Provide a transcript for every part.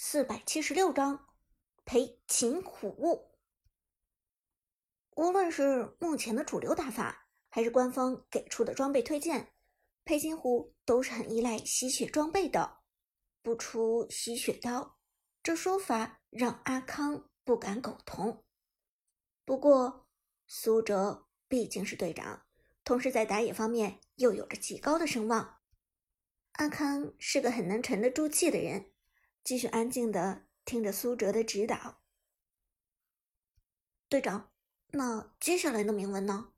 四百七十六章裴擒虎。无论是目前的主流打法，还是官方给出的装备推荐，裴擒虎都是很依赖吸血装备的。不出吸血刀，这说法让阿康不敢苟同。不过苏哲毕竟是队长，同时在打野方面又有着极高的声望，阿康是个很能沉得住气的人。继续安静的听着苏哲的指导。队长，那接下来的铭文呢？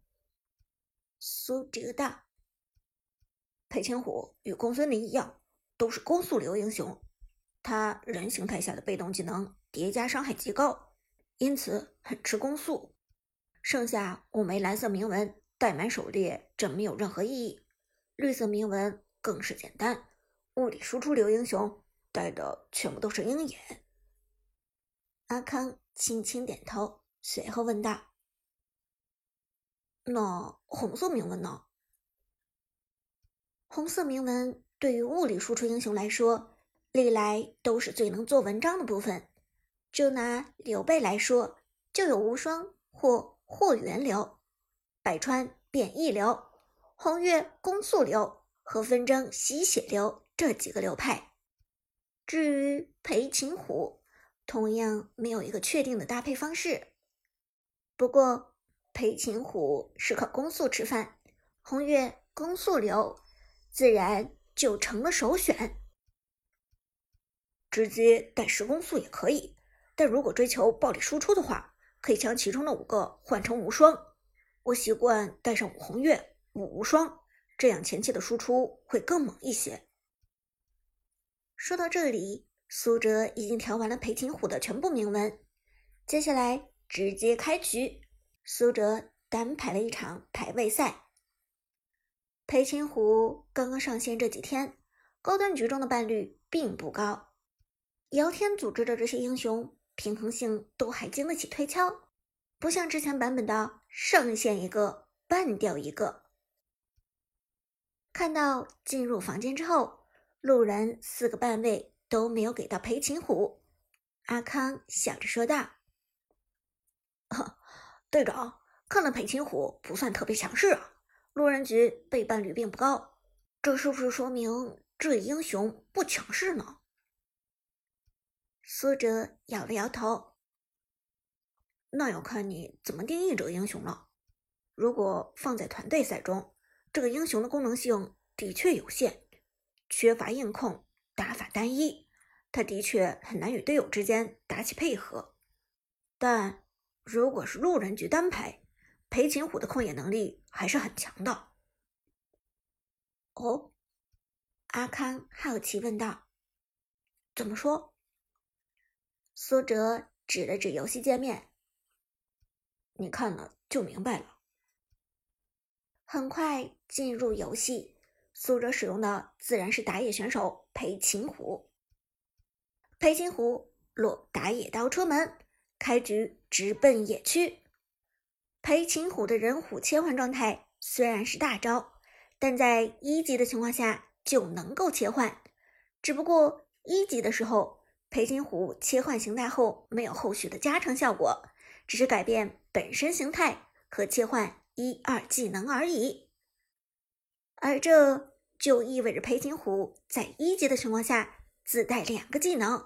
苏哲道：“裴擒虎与公孙离一样，都是攻速流英雄。他人形态下的被动技能叠加伤害极高，因此很吃攻速。剩下五枚蓝色铭文带满狩猎，这没有任何意义。绿色铭文更是简单，物理输出流英雄。”带的全部都是鹰眼。阿康轻轻点头，随后问道：“那红色铭文呢？”红色铭文对于物理输出英雄来说，历来都是最能做文章的部分。就拿刘备来说，就有无双或霍元流、百川变异流、红月攻速流和纷争吸血流这几个流派。至于裴擒虎，同样没有一个确定的搭配方式。不过裴擒虎是靠攻速吃饭，红月攻速流，自然就成了首选。直接带十攻速也可以，但如果追求暴力输出的话，可以将其中的五个换成无双。我习惯带上五红月、五无双，这样前期的输出会更猛一些。说到这里，苏哲已经调完了裴擒虎的全部铭文，接下来直接开局。苏哲单排了一场排位赛。裴擒虎刚刚上线这几天，高端局中的伴率并不高，姚天组织的这些英雄平衡性都还经得起推敲，不像之前版本的上线一个半掉一个。看到进入房间之后。路人四个半位都没有给到裴擒虎，阿康笑着说道：“队长，看来裴擒虎不算特别强势啊，路人局背叛率并不高，这是不是说明这英雄不强势呢？”苏哲摇了摇头：“那要看你怎么定义这个英雄了。如果放在团队赛中，这个英雄的功能性的确有限。”缺乏硬控，打法单一，他的确很难与队友之间打起配合。但如果是路人局单排，裴擒虎的控野能力还是很强的。哦，阿康好奇问道：“怎么说？”苏哲指了指游戏界面：“你看了就明白了。”很快进入游戏。苏哲使用的自然是打野选手裴擒虎。裴擒虎落打野刀出门，开局直奔野区。裴擒虎的人虎切换状态虽然是大招，但在一级的情况下就能够切换。只不过一级的时候，裴擒虎切换形态后没有后续的加成效果，只是改变本身形态和切换一二技能而已。而这。就意味着裴擒虎在一级的情况下自带两个技能，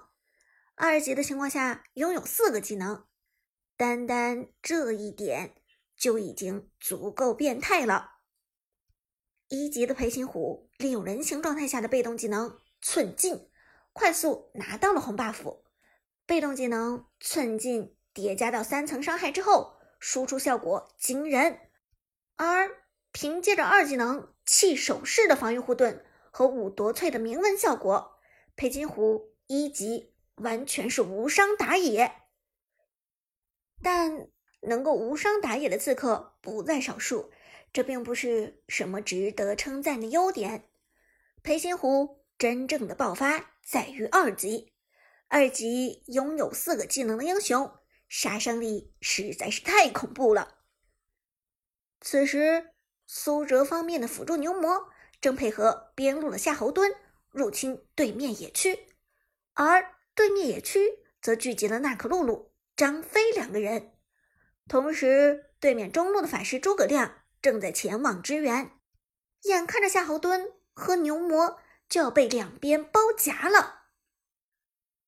二级的情况下拥有四个技能。单单这一点就已经足够变态了。一级的裴擒虎利用人形状态下的被动技能寸进，快速拿到了红 buff。被动技能寸进叠加到三层伤害之后，输出效果惊人。而凭借着二技能。弃守式的防御护盾和五夺萃的铭文效果，裴擒虎一级完全是无伤打野。但能够无伤打野的刺客不在少数，这并不是什么值得称赞的优点。裴擒虎真正的爆发在于二级，二级拥有四个技能的英雄，杀伤力实在是太恐怖了。此时。苏哲方面的辅助牛魔正配合边路的夏侯惇入侵对面野区，而对面野区则聚集了娜可露露、张飞两个人，同时对面中路的法师诸葛亮正在前往支援。眼看着夏侯惇和牛魔就要被两边包夹了，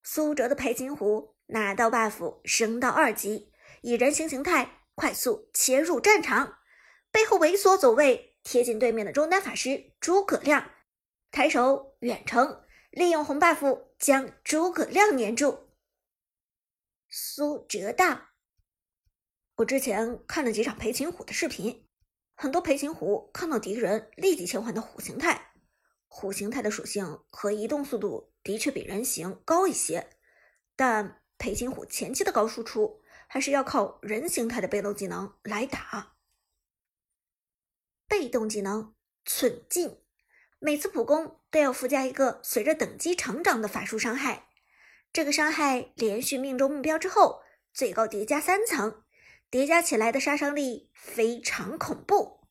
苏哲的裴擒虎拿到 buff 升到二级，以人形形态快速切入战场，背后猥琐走位，贴近对面的中单法师诸葛亮，抬手远程利用红 buff 将诸葛亮粘住。苏哲道：“我之前看了几场裴擒虎的视频。”很多裴擒虎看到敌人立即切换到虎形态，虎形态的属性和移动速度的确比人形高一些，但裴擒虎前期的高输出还是要靠人形态的被动技能来打。被动技能寸进，每次普攻都要附加一个随着等级成长的法术伤害，这个伤害连续命中目标之后，最高叠加三层。叠加起来的杀伤力非常恐怖，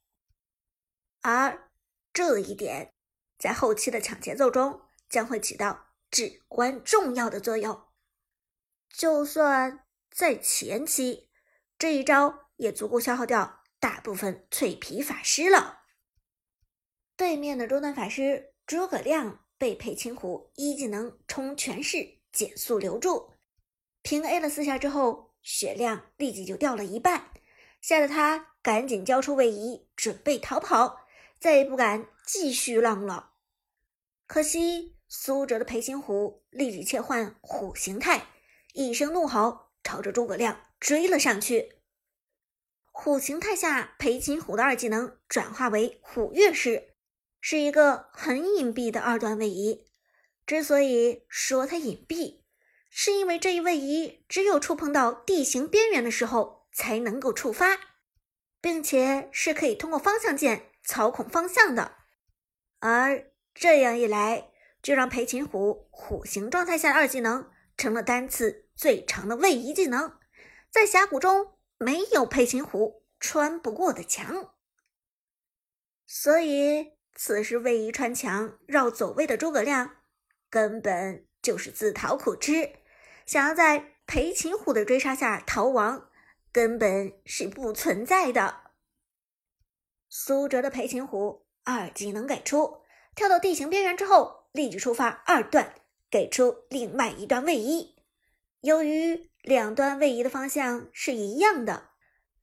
而这一点在后期的抢节奏中将会起到至关重要的作用。就算在前期，这一招也足够消耗掉大部分脆皮法师了。对面的中段法师诸葛亮被裴擒虎一技能冲全势减速留住，平 A 了四下之后。血量立即就掉了一半，吓得他赶紧交出位移，准备逃跑，再也不敢继续浪了。可惜苏哲的裴擒虎立即切换虎形态，一声怒吼，朝着诸葛亮追了上去。虎形态下，裴擒虎的二技能转化为虎跃式，是一个很隐蔽的二段位移。之所以说它隐蔽，是因为这一位移只有触碰到地形边缘的时候才能够触发，并且是可以通过方向键操控方向的。而这样一来，就让裴擒虎虎形状态下的二技能成了单次最长的位移技能，在峡谷中没有裴擒虎穿不过的墙。所以此时位移穿墙绕走位的诸葛亮，根本就是自讨苦吃。想要在裴擒虎的追杀下逃亡，根本是不存在的。苏哲的裴擒虎二技能给出，跳到地形边缘之后，立即触发二段，给出另外一段位移。由于两端位移的方向是一样的，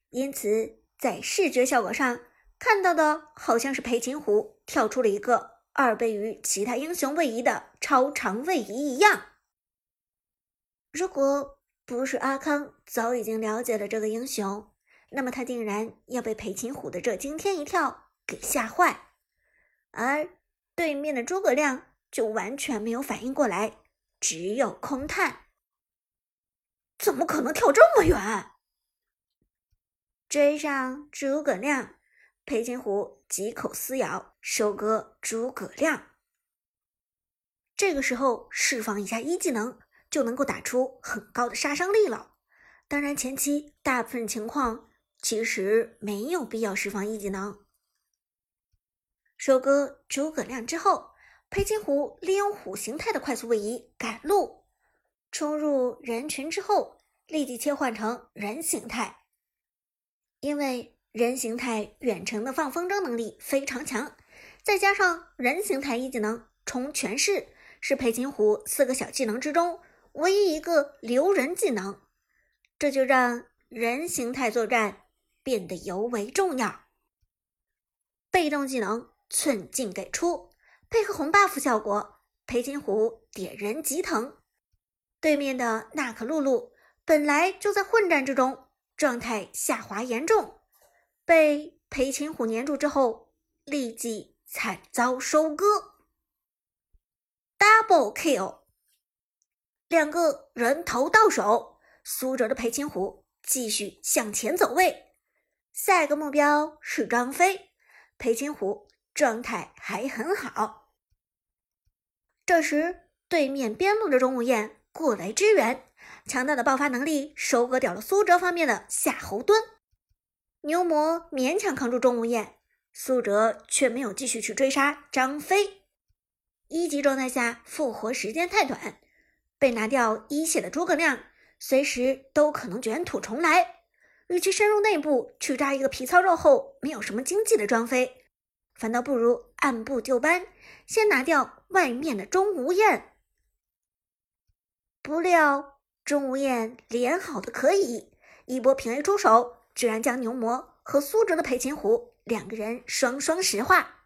因此在视觉效果上看到的好像是裴擒虎跳出了一个二倍于其他英雄位移的超长位移一样。如果不是阿康早已经了解了这个英雄，那么他定然要被裴擒虎的这惊天一跳给吓坏。而对面的诸葛亮就完全没有反应过来，只有空叹：“怎么可能跳这么远？”追上诸葛亮，裴擒虎几口撕咬，收割诸葛亮。这个时候释放一下一技能。就能够打出很高的杀伤力了。当然，前期大部分情况其实没有必要释放一技能。收割诸葛亮之后，裴擒虎利用虎形态的快速位移赶路，冲入人群之后，立即切换成人形态。因为人形态远程的放风筝能力非常强，再加上人形态一技能冲全势，是裴擒虎四个小技能之中。唯一一个留人技能，这就让人形态作战变得尤为重要。被动技能寸进给出，配合红 buff 效果，裴擒虎点人即疼。对面的娜可露露本来就在混战之中，状态下滑严重，被裴擒虎粘住之后，立即惨遭收割，double kill。两个人头到手，苏哲的裴擒虎继续向前走位，下一个目标是张飞。裴擒虎状态还很好。这时，对面边路的钟无艳过来支援，强大的爆发能力收割掉了苏哲方面的夏侯惇。牛魔勉强扛住钟无艳，苏哲却没有继续去追杀张飞。一级状态下复活时间太短。被拿掉一血的诸葛亮，随时都可能卷土重来。与其深入内部去抓一个皮糙肉厚、没有什么经济的张飞，反倒不如按部就班，先拿掉外面的钟无艳。不料钟无艳脸好的可以，一波平 A 出手，居然将牛魔和苏哲的裴擒虎两个人双双石化。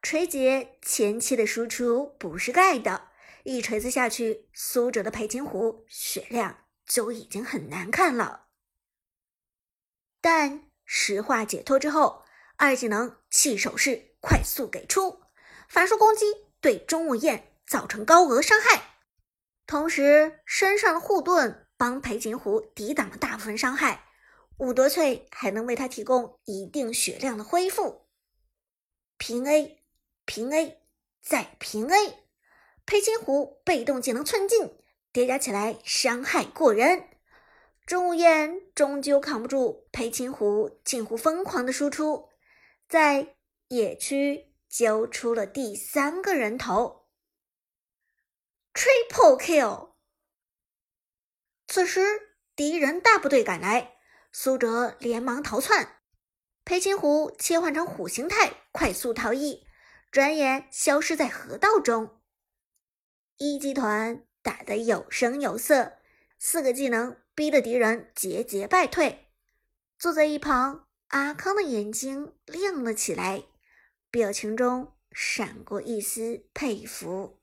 锤姐前期的输出不是盖的，一锤子下去，苏哲的裴擒虎血量就已经很难看了。但石化解脱之后，二技能气手势快速给出，法术攻击对钟无艳造成高额伤害，同时身上的护盾帮裴擒虎抵挡了大部分伤害，武德翠还能为他提供一定血量的恢复。平 A，平 A，再平 A，裴擒虎被动技能寸进叠加起来伤害过人。钟无艳终究扛不住裴擒虎近乎疯狂的输出，在野区揪出了第三个人头，Triple Kill。此时敌人大部队赶来，苏哲连忙逃窜，裴擒虎切换成虎形态快速逃逸，转眼消失在河道中。一集团打得有声有色，四个技能。逼得敌人节节败退。坐在一旁，阿康的眼睛亮了起来，表情中闪过一丝佩服。